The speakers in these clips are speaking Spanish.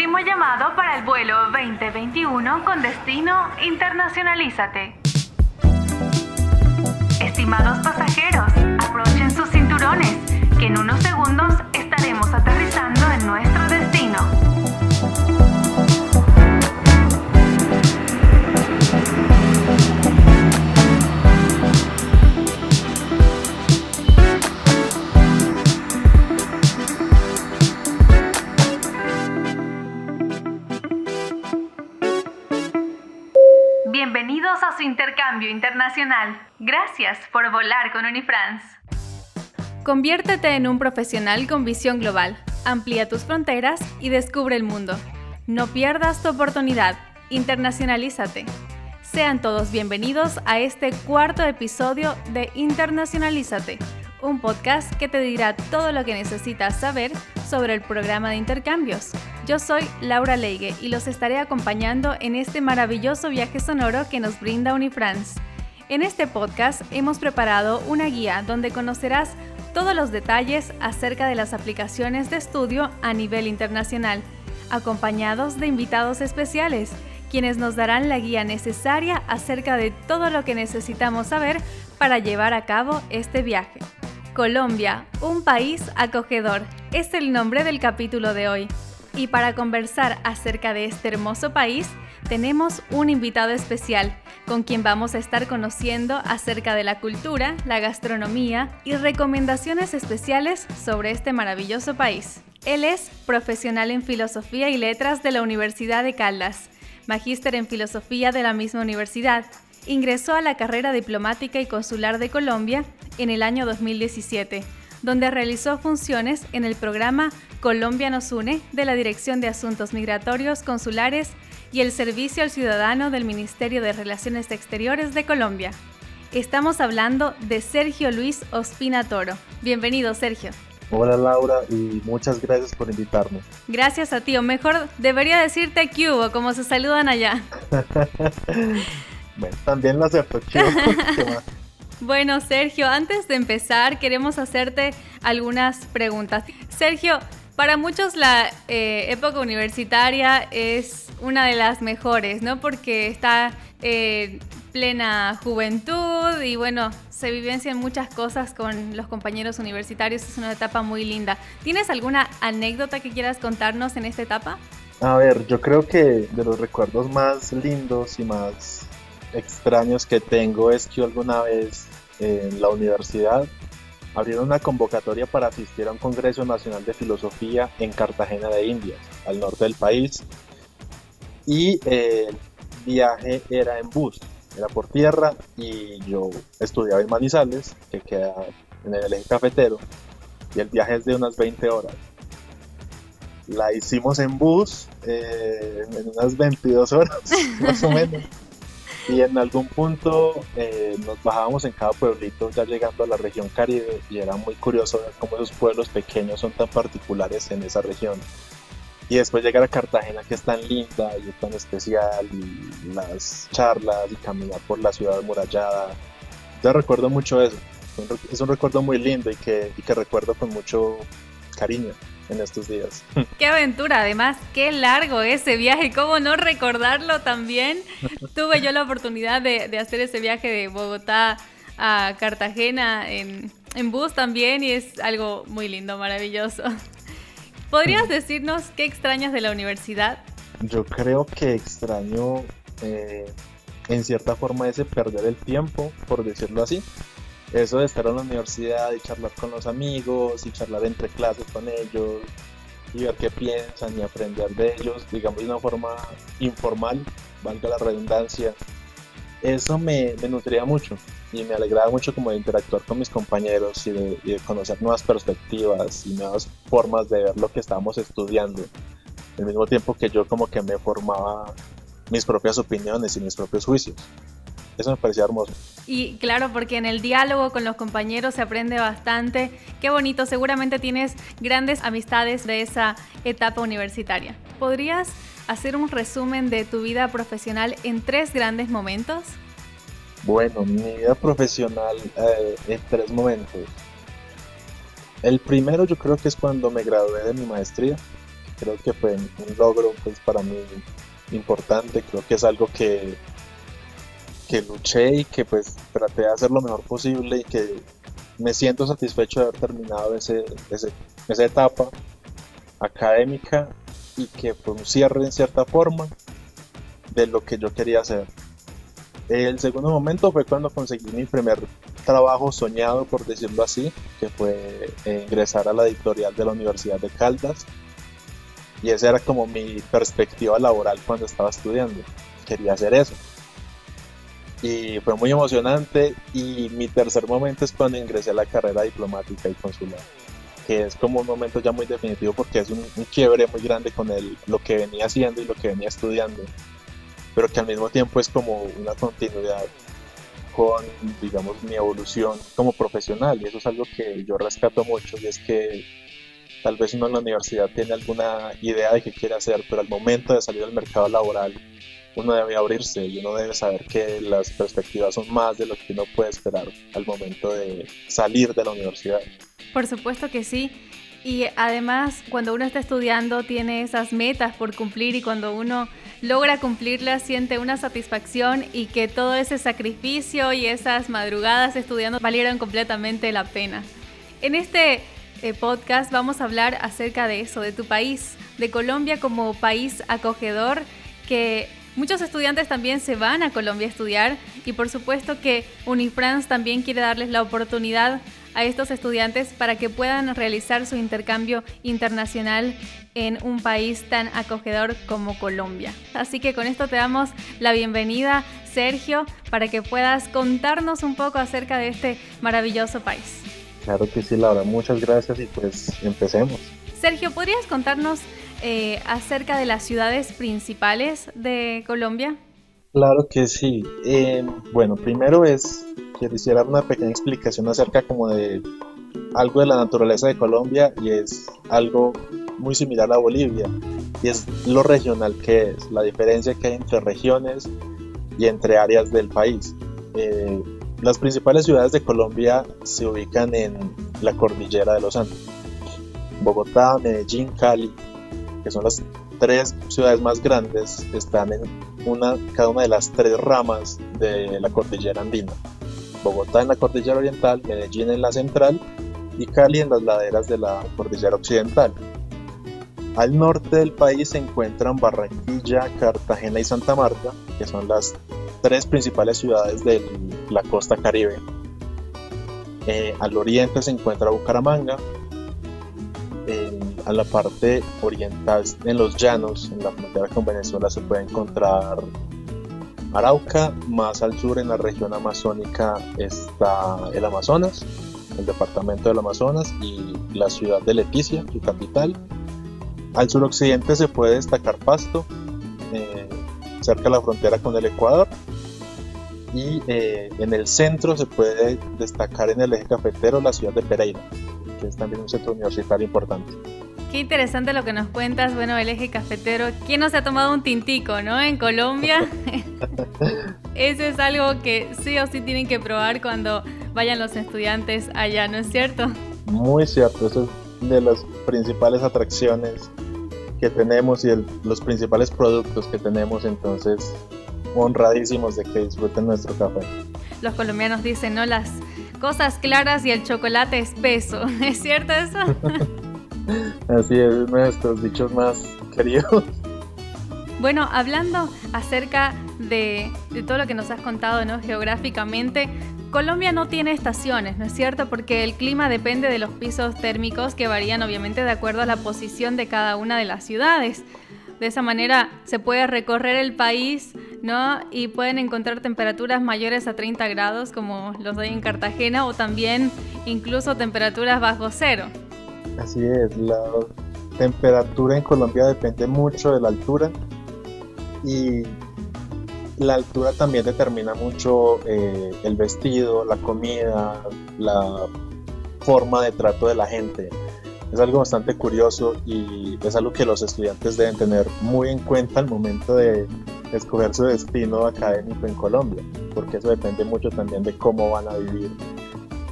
último llamado para el vuelo 2021 con destino Internacionalízate. Estimados pasajeros, aprochen sus cinturones, que en unos segundos internacional. Gracias por volar con Unifrance. Conviértete en un profesional con visión global. Amplía tus fronteras y descubre el mundo. No pierdas tu oportunidad. Internacionalízate. Sean todos bienvenidos a este cuarto episodio de Internacionalízate, un podcast que te dirá todo lo que necesitas saber sobre el programa de intercambios. Yo soy Laura Leige y los estaré acompañando en este maravilloso viaje sonoro que nos brinda Unifrance. En este podcast hemos preparado una guía donde conocerás todos los detalles acerca de las aplicaciones de estudio a nivel internacional, acompañados de invitados especiales, quienes nos darán la guía necesaria acerca de todo lo que necesitamos saber para llevar a cabo este viaje. Colombia, un país acogedor, es el nombre del capítulo de hoy. Y para conversar acerca de este hermoso país, tenemos un invitado especial con quien vamos a estar conociendo acerca de la cultura, la gastronomía y recomendaciones especiales sobre este maravilloso país. Él es profesional en Filosofía y Letras de la Universidad de Caldas, magíster en Filosofía de la misma universidad. Ingresó a la carrera diplomática y consular de Colombia en el año 2017 donde realizó funciones en el programa Colombia nos une de la Dirección de Asuntos Migratorios Consulares y el Servicio al Ciudadano del Ministerio de Relaciones Exteriores de Colombia. Estamos hablando de Sergio Luis Ospina Toro. Bienvenido, Sergio. Hola Laura y muchas gracias por invitarme. Gracias a ti, o mejor debería decirte que hubo, como se saludan allá. bueno, también lo acepto, Bueno, Sergio, antes de empezar, queremos hacerte algunas preguntas. Sergio, para muchos la eh, época universitaria es una de las mejores, ¿no? Porque está eh, plena juventud y bueno, se vivencian muchas cosas con los compañeros universitarios, es una etapa muy linda. ¿Tienes alguna anécdota que quieras contarnos en esta etapa? A ver, yo creo que de los recuerdos más lindos y más extraños que tengo es que alguna vez en la universidad abrieron una convocatoria para asistir a un Congreso Nacional de Filosofía en Cartagena de Indias, al norte del país. Y eh, el viaje era en bus, era por tierra y yo estudiaba en Manizales, que queda en el eje cafetero, y el viaje es de unas 20 horas. La hicimos en bus eh, en unas 22 horas, más o menos. Y en algún punto eh, nos bajábamos en cada pueblito ya llegando a la región Caribe y era muy curioso ver cómo esos pueblos pequeños son tan particulares en esa región. Y después llegar a Cartagena que es tan linda y tan especial y las charlas y caminar por la ciudad amurallada. Yo recuerdo mucho eso. Es un recuerdo muy lindo y que, y que recuerdo con mucho cariño en estos días. Qué aventura, además, qué largo ese viaje, cómo no recordarlo también. Tuve yo la oportunidad de, hacer ese viaje de Bogotá a Cartagena en, bus también y es algo muy lindo, maravilloso. ¿Podrías decirnos qué extrañas de la universidad? Yo creo que extraño eh, en cierta forma ese perder el tiempo, por decirlo así eso de estar en la universidad y charlar con los amigos y charlar entre clases con ellos y ver qué piensan y aprender de ellos, digamos de una forma informal, valga la redundancia, eso me, nutría mucho y me alegraba mucho como de interactuar con mis compañeros y de, conocer nuevas perspectivas y nuevas formas de ver lo que estábamos estudiando. Al mismo tiempo que yo como que me formaba mis propias opiniones y mis propios juicios. Eso me parecía hermoso. Y claro, porque en el diálogo con los compañeros se aprende bastante. Qué bonito, seguramente tienes grandes amistades de esa etapa universitaria. ¿Podrías hacer un resumen de tu vida profesional en tres grandes momentos? Bueno, mi vida profesional eh, en tres momentos. El primero yo creo que es cuando me gradué de mi maestría. creo que fue un logro pues para mí importante, creo que es algo que, que luché y que pues traté de hacer lo mejor posible y que me siento satisfecho de haber terminado ese, esa etapa académica y que fue un cierre en cierta forma de lo que yo quería hacer. El segundo momento fue cuando conseguí mi primer trabajo soñado, por decirlo así, que fue eh, ingresar a la editorial de la Universidad de Caldas. Y esa era como mi perspectiva laboral cuando estaba estudiando. Quería hacer eso. Y fue muy emocionante. Y mi tercer momento es cuando ingresé a la carrera diplomática y consular que es como un momento ya muy definitivo porque es un, quiebre muy grande con el, lo que venía haciendo y lo que venía estudiando, pero que al mismo tiempo es como una continuidad con, digamos, mi evolución como profesional y eso es algo que yo rescato mucho y es que tal vez uno en la universidad tiene alguna idea de qué quiere hacer, pero al momento de salir al mercado laboral uno debe abrirse y uno debe saber que las perspectivas son más de lo que uno puede esperar al momento de salir de la universidad. Por supuesto que sí. Y además, cuando uno está estudiando, tiene esas metas por cumplir y cuando uno logra cumplirlas, siente una satisfacción y que todo ese sacrificio y esas madrugadas estudiando valieron completamente la pena. En este eh, podcast vamos a hablar acerca de eso, de tu país, de Colombia como país acogedor que Muchos estudiantes también se van a Colombia a estudiar y por supuesto que Unifrance también quiere darles la oportunidad a estos estudiantes para que puedan realizar su intercambio internacional en un país tan acogedor como Colombia. Así que con esto te damos la bienvenida, Sergio, para que puedas contarnos un poco acerca de este maravilloso país. Claro que sí, Laura, muchas gracias y pues empecemos. Sergio, ¿podrías contarnos eh, acerca de las ciudades principales de Colombia? Claro que sí. Eh, bueno, primero es, quisiera dar una pequeña explicación acerca como de algo de la naturaleza de Colombia y es algo muy similar a Bolivia y es lo regional que es, la diferencia que hay entre regiones y entre áreas del país. Eh, las principales ciudades de Colombia se ubican en la cordillera de los Andes. Bogotá, Medellín, Cali, que son las tres ciudades más grandes, están en una, cada una de las tres ramas de la cordillera andina. Bogotá en la cordillera oriental, Medellín en la central y Cali en las laderas de la cordillera occidental. Al norte del país se encuentran Barranquilla, Cartagena y Santa Marta, que son las tres principales ciudades de la costa caribe. Eh, al oriente se encuentra Bucaramanga, a la parte oriental, en los llanos, en la frontera con Venezuela, se puede encontrar Arauca, más al sur en la región amazónica está el Amazonas, el departamento del Amazonas y la ciudad de Leticia, su capital. Al suroccidente se puede destacar Pasto, eh, cerca de la frontera con el Ecuador. Y eh, en el centro se puede destacar en el eje cafetero la ciudad de Pereira, que es también un centro universitario importante. Qué interesante lo que nos cuentas. Bueno, el eje cafetero. ¿Quién no se ha tomado un tintico, no? En Colombia. Eso es algo que sí o sí tienen que probar cuando vayan los estudiantes allá, ¿no es cierto? Muy cierto. Eso es de las principales atracciones que tenemos y los principales productos que tenemos. Entonces, honradísimos de que disfruten nuestro café. Los colombianos dicen, ¿no? Las cosas claras y el chocolate espeso. ¿Es cierto eso? Así es, nuestros dichos más queridos. Bueno, hablando acerca de, todo lo que nos has contado ¿no? geográficamente, Colombia no tiene estaciones, ¿no es cierto? Porque el clima depende de los pisos térmicos que varían obviamente de acuerdo a la posición de cada una de las ciudades. De esa manera se puede recorrer el país, ¿no? Y pueden encontrar temperaturas mayores a 30 grados como los hay en Cartagena o también incluso temperaturas bajo cero. Así es, la temperatura en Colombia depende mucho de la altura y la altura también determina mucho eh, el vestido, la comida, la forma de trato de la gente. Es algo bastante curioso y es algo que los estudiantes deben tener muy en cuenta al momento de escoger su destino académico en Colombia, porque eso depende mucho también de cómo van a vivir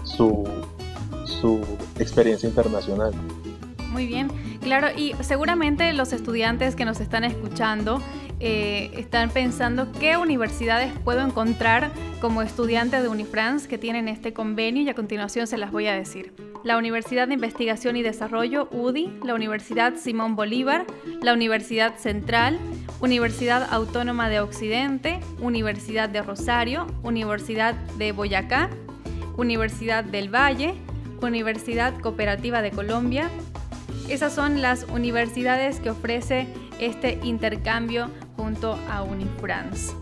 su su experiencia internacional. Muy bien, Claro, y seguramente los estudiantes que nos están escuchando eh, están pensando qué universidades puedo encontrar como estudiante de Unifrance que tienen este convenio y a continuación se las voy a decir. La Universidad de Investigación y Desarrollo, UDI, la Universidad Simón Bolívar, la Universidad Central, Universidad Autónoma de Occidente, Universidad de Rosario, Universidad de Boyacá, Universidad del Valle, Universidad Cooperativa de Colombia. Esas son las universidades que ofrece este intercambio junto a Unifrance.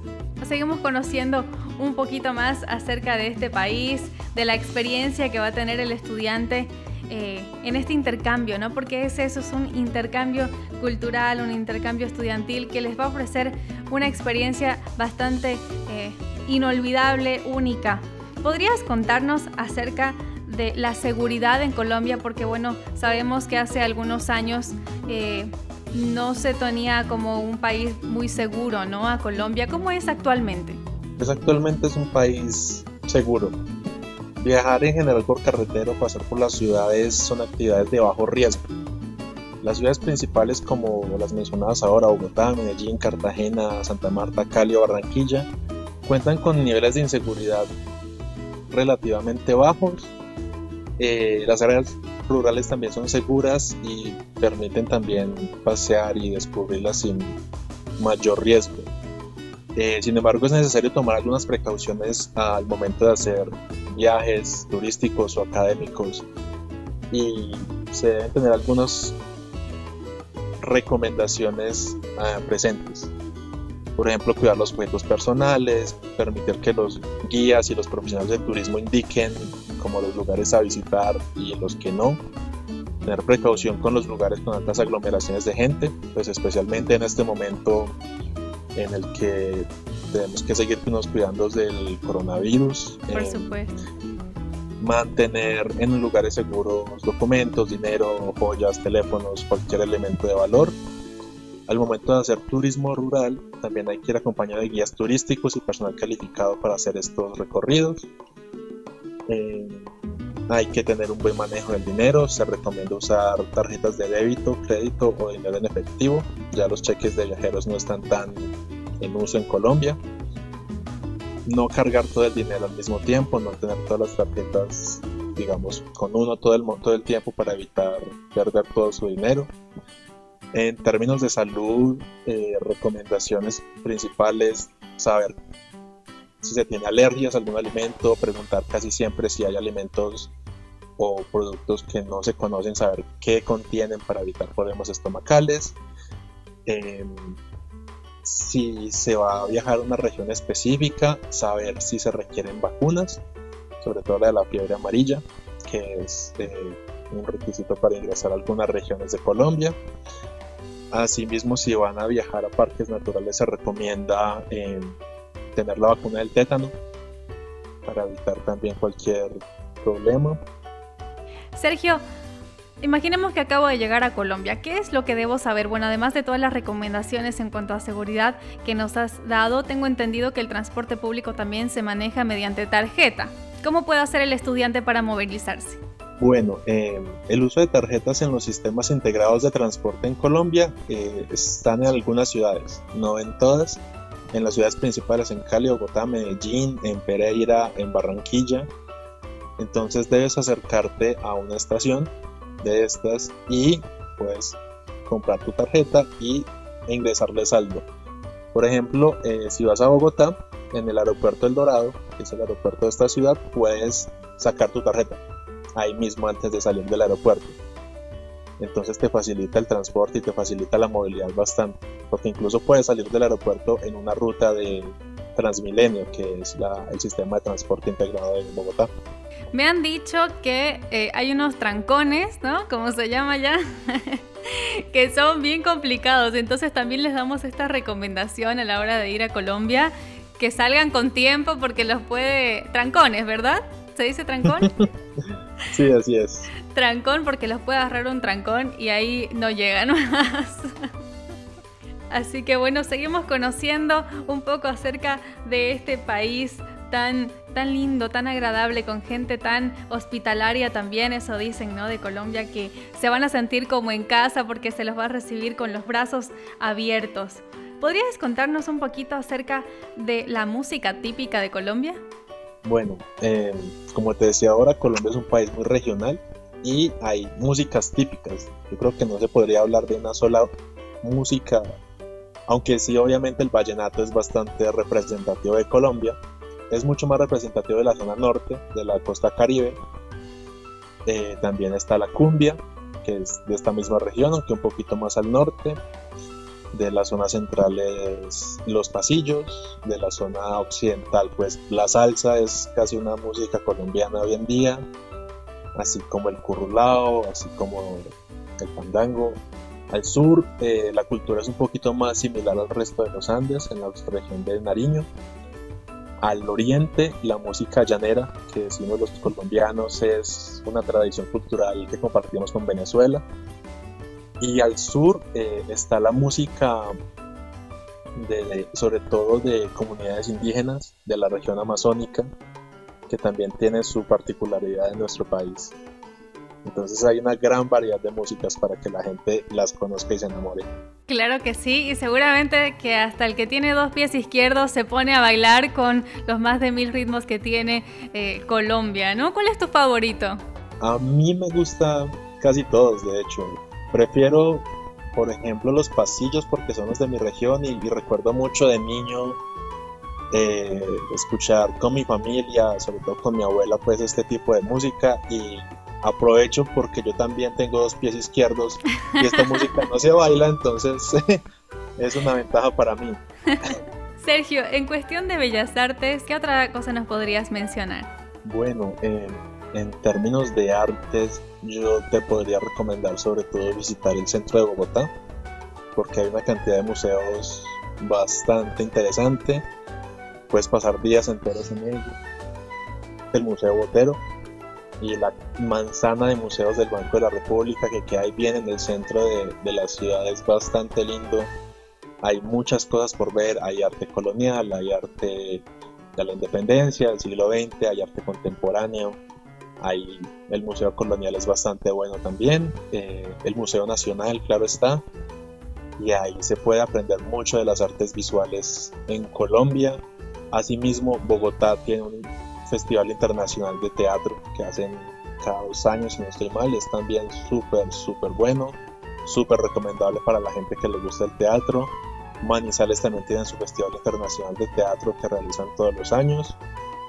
Seguimos conociendo un poquito más acerca de este país, de la experiencia que va a tener el estudiante eh, en este intercambio, ¿no? Porque es eso, es un intercambio cultural, un intercambio estudiantil que les va a ofrecer una experiencia bastante eh, inolvidable, única. ¿Podrías contarnos acerca de la seguridad en Colombia? Porque bueno, sabemos que hace algunos años eh, no se tenía como un país muy seguro, ¿no? A Colombia, ¿cómo es actualmente? Pues actualmente es un país seguro. Viajar en general por carretera o pasar por las ciudades son actividades de bajo riesgo. Las ciudades principales como las mencionadas ahora, Bogotá, Medellín, Cartagena, Santa Marta, Cali o Barranquilla, cuentan con niveles de inseguridad relativamente bajos. Eh, las áreas rurales también son seguras y permiten también pasear y descubrirlas sin mayor riesgo. Eh, sin embargo, es necesario tomar algunas precauciones al momento de hacer viajes turísticos o académicos y se deben tener algunas recomendaciones ah, presentes. Por ejemplo, cuidar los objetos personales, permitir que los guías y los profesionales de turismo indiquen como los lugares a visitar y los que no. Tener precaución con los lugares con altas aglomeraciones de gente, pues especialmente en este momento en el que tenemos que seguirnos cuidando del coronavirus. Por eh, supuesto. Mantener en lugares seguros documentos, dinero, joyas, teléfonos, cualquier elemento de valor. Al momento de hacer turismo rural, también hay que ir acompañado de guías turísticos y personal calificado para hacer estos recorridos. Eh, hay que tener un buen manejo del dinero, se recomienda usar tarjetas de débito, crédito o dinero en efectivo, ya los cheques de viajeros no están tan en uso en Colombia. No cargar todo el dinero al mismo tiempo, no tener todas las tarjetas, digamos, con uno todo el, todo el tiempo para evitar perder todo su dinero. En términos de salud, eh, recomendaciones principales, saber si se tiene alergias a algún alimento, preguntar casi siempre si hay alimentos o productos que no se conocen, saber qué contienen para evitar problemas estomacales. Em, si se va a viajar a una región específica, saber si se requieren vacunas, sobre todo la de la fiebre amarilla, que es eh, un requisito para ingresar a algunas regiones de Colombia. Asimismo, si van a viajar a parques naturales, se recomienda em, tener la vacuna del tétano para evitar también cualquier problema. Sergio, imaginemos que acabo de llegar a Colombia. ¿Qué es lo que debo saber? Bueno, además de todas las recomendaciones en cuanto a seguridad que nos has dado, tengo entendido que el transporte público también se maneja mediante tarjeta. ¿Cómo puede hacer el estudiante para movilizarse? Bueno, eh, el uso de tarjetas en los sistemas integrados de transporte en Colombia eh, están en algunas ciudades, no en todas, en las ciudades principales, en Cali, Bogotá, Medellín, en Pereira, en Barranquilla. Entonces debes acercarte a una estación de estas y pues comprar tu tarjeta y ingresarle saldo. Por ejemplo, eh, si vas a Bogotá, en el aeropuerto El Dorado, que es el aeropuerto de esta ciudad, puedes sacar tu tarjeta ahí mismo antes de salir del aeropuerto entonces te facilita el transporte y te facilita la movilidad bastante, porque incluso puedes salir del aeropuerto en una ruta de Transmilenio, que es el sistema de transporte integrado de Bogotá. Me han dicho que eh, hay unos trancones, ¿no? Como se llama ya, que son bien complicados, entonces también les damos esta recomendación a la hora de ir a Colombia, que salgan con tiempo porque los puede... Trancones, ¿verdad? ¿Se dice trancón? sí, así es trancón porque los puede agarrar un trancón y ahí no llegan más. Así que bueno, seguimos conociendo un poco acerca de este país tan, tan lindo, tan agradable, con gente tan hospitalaria también, eso dicen, ¿no? De Colombia, que se van a sentir como en casa porque se los va a recibir con los brazos abiertos. ¿Podrías contarnos un poquito acerca de la música típica de Colombia? Bueno, eh, como te decía ahora, Colombia es un país muy regional y hay músicas típicas. Yo creo que no se podría hablar de una sola música, aunque sí obviamente el vallenato es bastante representativo de Colombia, es mucho más representativo de la zona norte, de la costa caribe. Eh, también está la cumbia, que es de esta misma región, aunque un poquito más al norte. De la zona central es los pasillos, de la zona occidental pues la salsa es casi una música colombiana hoy en día, así como el currulao, así como el pandango. Al sur eh, la cultura es un poquito más similar al resto de los Andes, en la región de Nariño. Al oriente la música llanera, que decimos los colombianos, es una tradición cultural que compartimos con Venezuela. Y al sur eh, está la música de, sobre todo de comunidades indígenas de la región amazónica, que también tiene su particularidad en nuestro país. Entonces hay una gran variedad de músicas para que la gente las conozca y se enamore. Claro que sí, y seguramente que hasta el que tiene dos pies izquierdos se pone a bailar con los más de mil ritmos que tiene eh, Colombia, ¿no? ¿Cuál es tu favorito? A mí me gusta casi todos, de hecho. Prefiero, por ejemplo, los pasillos porque son los de mi región y recuerdo mucho de niño eh, escuchar con mi familia, sobre todo con mi abuela, pues este tipo de música y aprovecho porque yo también tengo dos pies izquierdos y esta música no se baila, entonces es una ventaja para mí. Sergio, en cuestión de bellas artes, ¿qué otra cosa nos podrías mencionar? Bueno, en términos de artes, yo te podría recomendar sobre todo visitar el centro de Bogotá, porque hay una cantidad de museos bastante interesante puedes pasar días enteros en ello. El Museo Botero y la manzana de museos del Banco de la República que queda ahí bien en el centro de la ciudad es bastante lindo. Hay muchas cosas por ver, hay arte colonial, hay arte de la independencia del siglo XX, hay arte contemporáneo, hay, el Museo Colonial es bastante bueno también, eh, el Museo Nacional, claro está, y ahí se puede aprender mucho de las artes visuales en Colombia, Asimismo, Bogotá tiene un festival internacional de teatro que hacen cada dos años, si no estoy mal, es también súper, súper bueno, súper recomendable para la gente que le gusta el teatro. Manizales también tiene su festival internacional de teatro que realizan todos los años.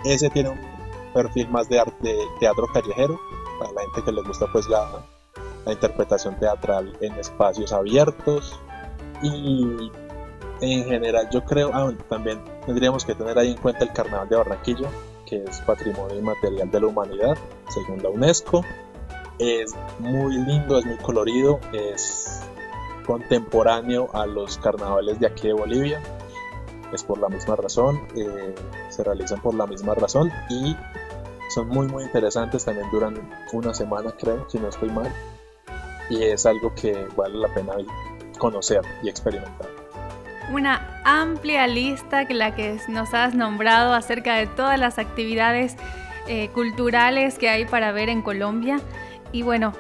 Ese tiene un perfil más de arte, teatro callejero, para la gente que le gusta pues la, la interpretación teatral en espacios abiertos. Y en general yo creo, ah, también tendríamos que tener ahí en cuenta el Carnaval de Barranquilla, que es Patrimonio Inmaterial de la Humanidad, según la UNESCO. Es muy lindo, es muy colorido, es contemporáneo a los carnavales de aquí de Bolivia. Es por la misma razón, eh, se realizan por la misma razón y son muy muy interesantes, también duran una semana creo, si no estoy mal. Y es algo que vale la pena conocer y experimentar una amplia lista que la que nos has nombrado acerca de todas las actividades eh, culturales que hay para ver en Colombia. Y bueno,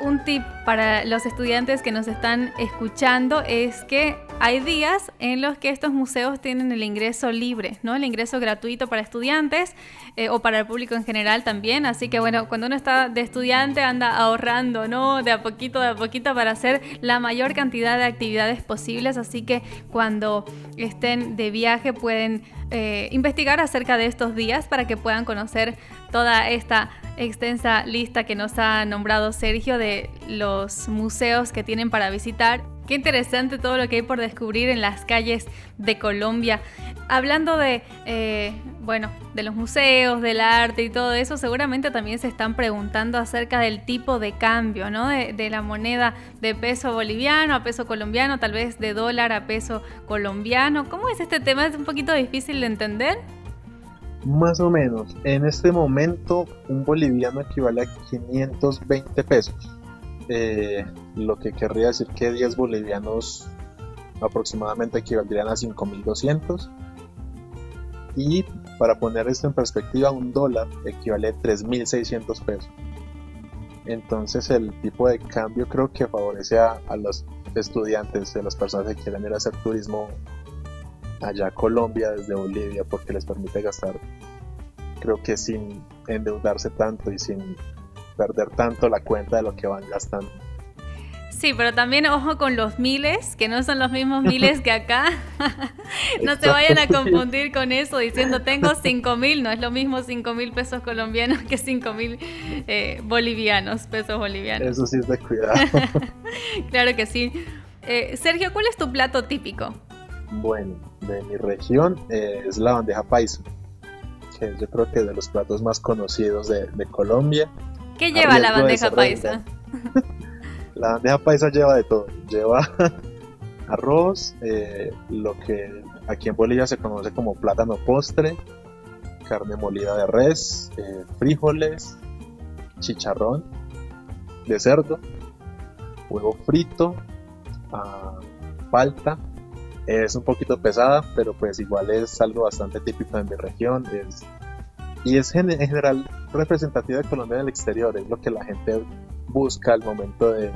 un tip para los estudiantes que nos están escuchando es que hay días en los que estos museos tienen el ingreso libre, ¿no? El ingreso gratuito para estudiantes eh, o para el público en general también. Así que bueno, cuando uno está de estudiante anda ahorrando, ¿no? De a poquito, de a poquito para hacer la mayor cantidad de actividades posibles. Así que cuando estén de viaje pueden eh, investigar acerca de estos días para que puedan conocer toda esta extensa lista que nos ha nombrado Sergio de los museos que tienen para visitar. Qué interesante todo lo que hay por descubrir en las calles de Colombia. Hablando de, eh, bueno, de los museos, del arte y todo eso, seguramente también se están preguntando acerca del tipo de cambio, ¿no? De, de la moneda de peso boliviano a peso colombiano, tal vez de dólar a peso colombiano. ¿Cómo es este tema? ¿Es un poquito difícil de entender? Más o menos. En este momento, un boliviano equivale a 520 pesos. Eh, lo que querría decir que 10 bolivianos aproximadamente equivaldrían a 5200 y Para poner esto en perspectiva, un dólar equivale a 3.600 pesos. Entonces el tipo de cambio creo que favorece a, los estudiantes, a las personas que quieren ir a hacer turismo allá a Colombia desde Bolivia porque les permite gastar, creo que sin endeudarse tanto y sin perder tanto la cuenta de lo que van gastando. Sí, pero también ojo con los miles, que no son los mismos miles que acá. no se vayan a confundir con eso diciendo tengo 5 mil, no es lo mismo 5 mil pesos colombianos que 5 mil eh, bolivianos, pesos bolivianos. Eso sí es de cuidado. claro que sí. Eh, Sergio, ¿cuál es tu plato típico? Bueno, de mi región eh, es la bandeja paisa, que yo creo que es de los platos más conocidos de, de Colombia. ¿Qué lleva la bandeja paisa? La bandeja paisa lleva de todo. Lleva arroz, eh, lo que aquí en Bolivia se conoce como plátano postre, carne molida de res, eh, frijoles, chicharrón de cerdo, huevo frito, uh, palta. Es un poquito pesada, pero pues igual es algo bastante típico de mi región. Es, y es en general representativa de Colombia en el exterior, es lo que la gente busca al momento de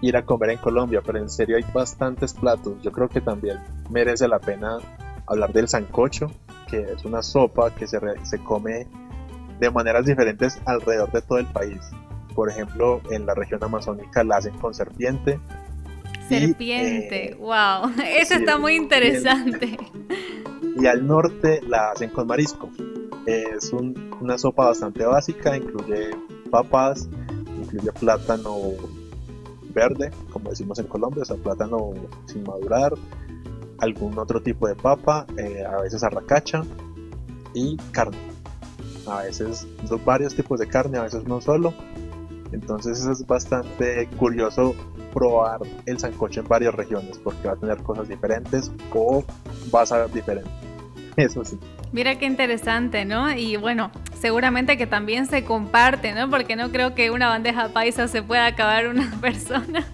ir a comer en Colombia, pero en serio hay bastantes platos. Yo creo que también merece la pena hablar del sancocho, que es una sopa que se, se come de maneras diferentes alrededor de todo el país. Por ejemplo, en la región amazónica la hacen con serpiente. Serpiente, wow, eh, eso está muy interesante. Y, al norte la hacen con marisco. Es una sopa bastante básica, incluye papas, incluye plátano verde, como decimos en Colombia, o sea, plátano sin madurar, algún otro tipo de papa, eh, a veces arracacha y carne. A veces varios tipos de carne, a veces no solo. Entonces es bastante curioso probar el sancocho en varias regiones porque va a tener cosas diferentes o va a saber diferente. Eso sí. Mira qué interesante, ¿no? Y bueno, seguramente que también se comparte, ¿no? Porque no creo que una bandeja paisa se pueda acabar una persona.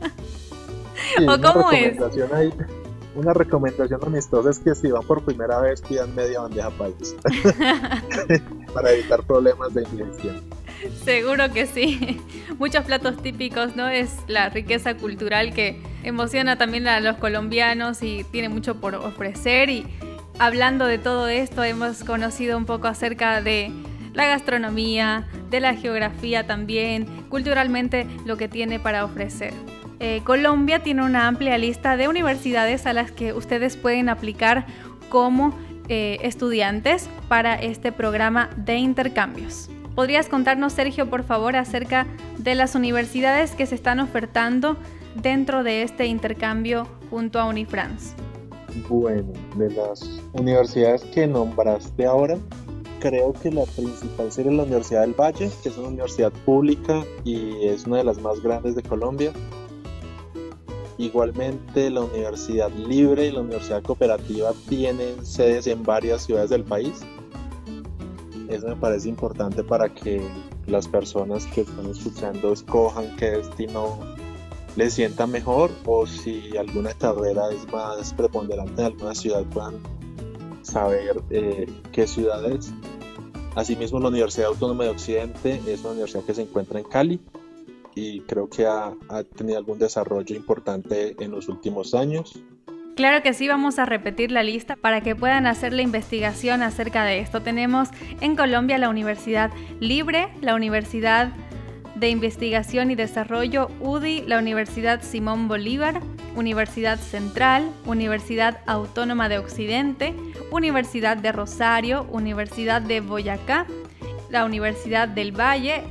¿O cómo es? una recomendación amistosa es que si van por primera vez pidan media bandeja paisa para evitar problemas de ingestión. Seguro que sí. Muchos platos típicos, ¿no? Es la riqueza cultural que emociona también a los colombianos y tiene mucho por ofrecer y hablando de todo esto hemos conocido un poco acerca de la gastronomía, de la geografía también, culturalmente lo que tiene para ofrecer. Eh, Colombia tiene una amplia lista de universidades a las que ustedes pueden aplicar como eh, estudiantes para este programa de intercambios. ¿Podrías contarnos, Sergio, por favor, acerca de las universidades que se están ofertando dentro de este intercambio junto a Unifrance? Bueno, de las universidades que nombraste ahora, creo que la principal sería la Universidad del Valle, que es una universidad pública y es una de las más grandes de Colombia. Igualmente la Universidad Libre y la Universidad Cooperativa tienen sedes en varias ciudades del país. Eso me parece importante para que las personas que están escuchando escojan qué destino les sienta mejor o si alguna carrera es más preponderante en alguna ciudad puedan saber eh, qué ciudad es. Asimismo, la Universidad Autónoma de Occidente es una universidad que se encuentra en Cali y creo que ha, ha tenido algún desarrollo importante en los últimos años. Claro que sí, vamos a repetir la lista para que puedan hacer la investigación acerca de esto. Tenemos en Colombia la Universidad Libre, la Universidad de Investigación y Desarrollo UDI, la Universidad Simón Bolívar, Universidad Central, Universidad Autónoma de Occidente, Universidad de Rosario, Universidad de Boyacá, la Universidad del Valle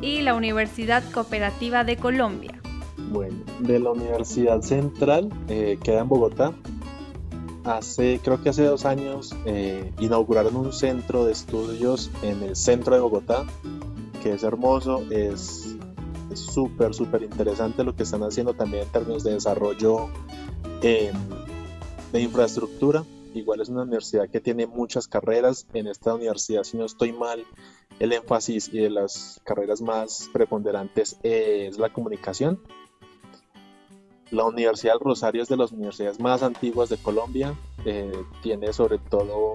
y la Universidad Cooperativa de Colombia. Bueno, de la Universidad Central, eh, queda en Bogotá. Hace, creo que hace dos años, eh, inauguraron un centro de estudios en el centro de Bogotá que es hermoso, es súper, súper interesante lo que están haciendo también en términos de desarrollo em, de infraestructura. Igual es una universidad que tiene muchas carreras. En esta universidad, si no estoy mal, el énfasis y de las carreras más preponderantes es la comunicación. La Universidad del Rosario es de las universidades más antiguas de Colombia. Eh, tiene sobre todo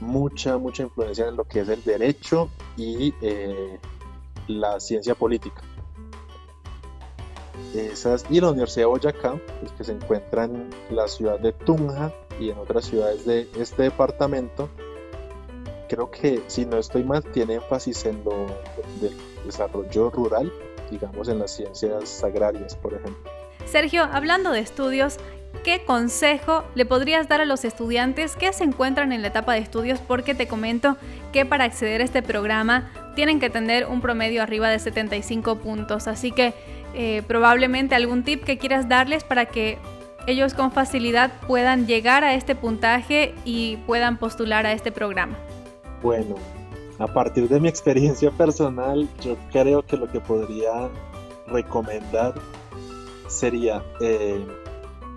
mucha, mucha influencia en lo que es el derecho y eh, la ciencia política. Y la Universidad de Boyacá, pues, que se encuentra en la ciudad de Tunja y en otras ciudades de este departamento, creo que, si no estoy mal, tiene énfasis en lo del desarrollo rural, digamos en las ciencias agrarias, por ejemplo. Sergio, hablando de estudios, ¿qué consejo le podrías dar a los estudiantes que se encuentran en la etapa de estudios? Porque te comento que para acceder a este programa tienen que tener un promedio arriba de 75 puntos. Así que eh, probablemente algún tip que quieras darles para que ellos con facilidad puedan llegar a este puntaje y puedan postular a este programa. Bueno, a partir de mi experiencia personal, yo creo que lo que podría recomendar sería eh,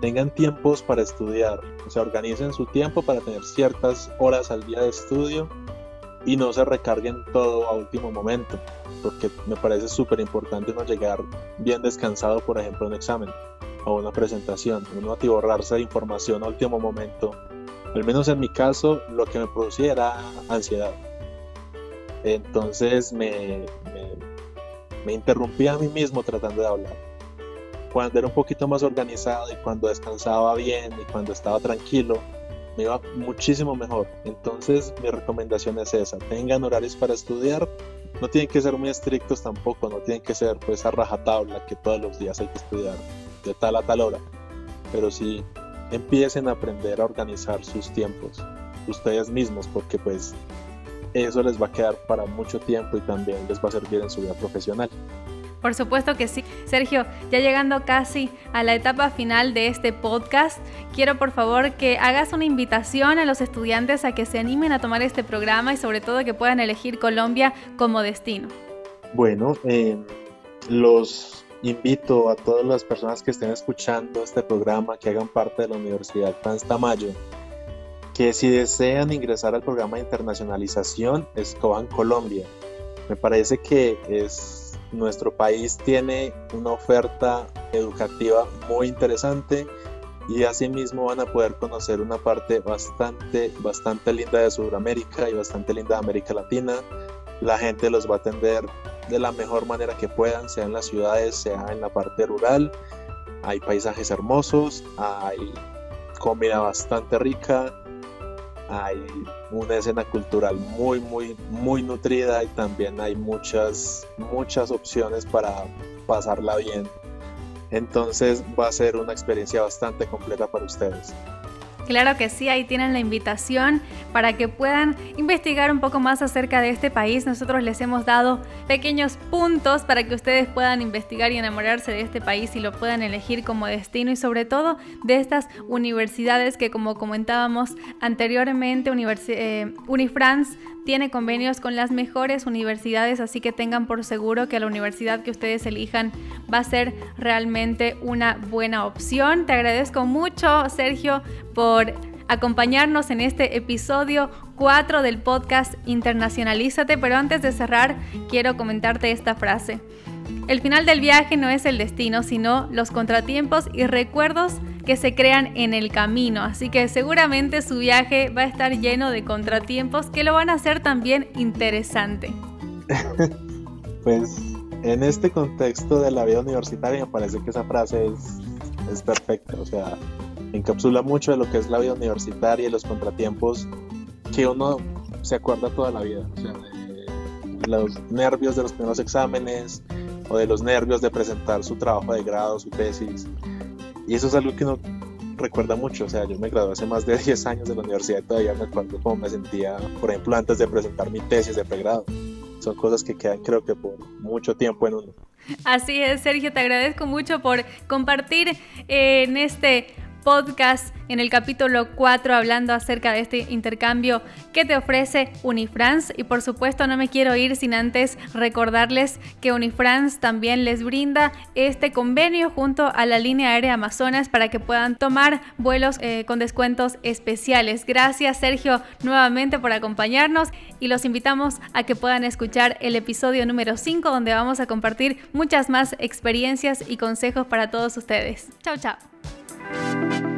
tengan tiempos para estudiar, o sea, organicen su tiempo para tener ciertas horas al día de estudio y no se recarguen todo a último momento, porque me parece súper importante no llegar bien descansado, por ejemplo, a un examen o una presentación, uno atiborrarse de información a último momento. Al menos en mi caso, lo que me producía era ansiedad. Entonces me, me, me interrumpía a mí mismo tratando de hablar. Cuando era un poquito más organizado y cuando descansaba bien y cuando estaba tranquilo, me iba muchísimo mejor. Entonces mi recomendación es esa, tengan horarios para estudiar, no tienen que ser muy estrictos tampoco, no tienen que ser pues a rajatabla que todos los días hay que estudiar de tal a tal hora, pero sí empiecen a aprender a organizar sus tiempos ustedes mismos porque pues eso les va a quedar para mucho tiempo y también les va a servir en su vida profesional. Por supuesto que sí. Sergio, ya llegando casi a la etapa final de este podcast, quiero por favor que hagas una invitación a los estudiantes a que se animen a tomar este programa y sobre todo que puedan elegir Colombia como destino. Bueno, eh, los invito a todas las personas que estén escuchando este programa, que hagan parte de la Universidad Franz Tamayo, que si desean ingresar al programa de internacionalización, Escoban Colombia. Me parece que es nuestro país tiene una oferta educativa muy interesante y asimismo van a poder conocer una parte bastante, bastante linda de Sudamérica y bastante linda de América Latina. La gente los va a atender de la mejor manera que puedan, sea en las ciudades, sea en la parte rural. Hay paisajes hermosos, hay comida bastante rica, hay una escena cultural muy, muy, muy nutrida y también hay muchas, muchas opciones para pasarla bien. Entonces va a ser una experiencia bastante completa para ustedes. Claro que sí, ahí tienen la invitación para que puedan investigar un poco más acerca de este país. Nosotros les hemos dado pequeños puntos para que ustedes puedan investigar y enamorarse de este país y lo puedan elegir como destino y sobre todo de estas universidades que como comentábamos anteriormente, eh, Unifrance tiene convenios con las mejores universidades, así que tengan por seguro que la universidad que ustedes elijan va a ser realmente una buena opción. Te agradezco mucho, Sergio, por acompañarnos en este episodio 4 del podcast Internacionalízate, pero antes de cerrar quiero comentarte esta frase. El final del viaje no es el destino, sino los contratiempos y recuerdos que se crean en el camino. Así que seguramente su viaje va a estar lleno de contratiempos que lo van a hacer también interesante. pues en este contexto de la vida universitaria me parece que esa frase es, es perfecta. O sea, encapsula mucho de lo que es la vida universitaria y los contratiempos que uno se acuerda toda la vida. O sea, de los nervios de los primeros exámenes o de los nervios de presentar su trabajo de grado, su tesis y eso es algo que uno recuerda mucho. O sea, yo me gradué hace más de 10 años de la universidad todavía me acuerdo cómo me sentía, por ejemplo, antes de presentar mi tesis de pregrado. Son cosas que quedan creo que por mucho tiempo en uno. Así es, Sergio, te agradezco mucho por compartir eh, en este podcast en el capítulo 4 hablando acerca de este intercambio que te ofrece Unifrance y por supuesto no me quiero ir sin antes recordarles que Unifrance también les brinda este convenio junto a la línea aérea Amazonas para que puedan tomar vuelos eh, con descuentos especiales. Gracias Sergio nuevamente por acompañarnos y los invitamos a que puedan escuchar el episodio número 5 donde vamos a compartir muchas más experiencias y consejos para todos ustedes. Chao, chao. Thank you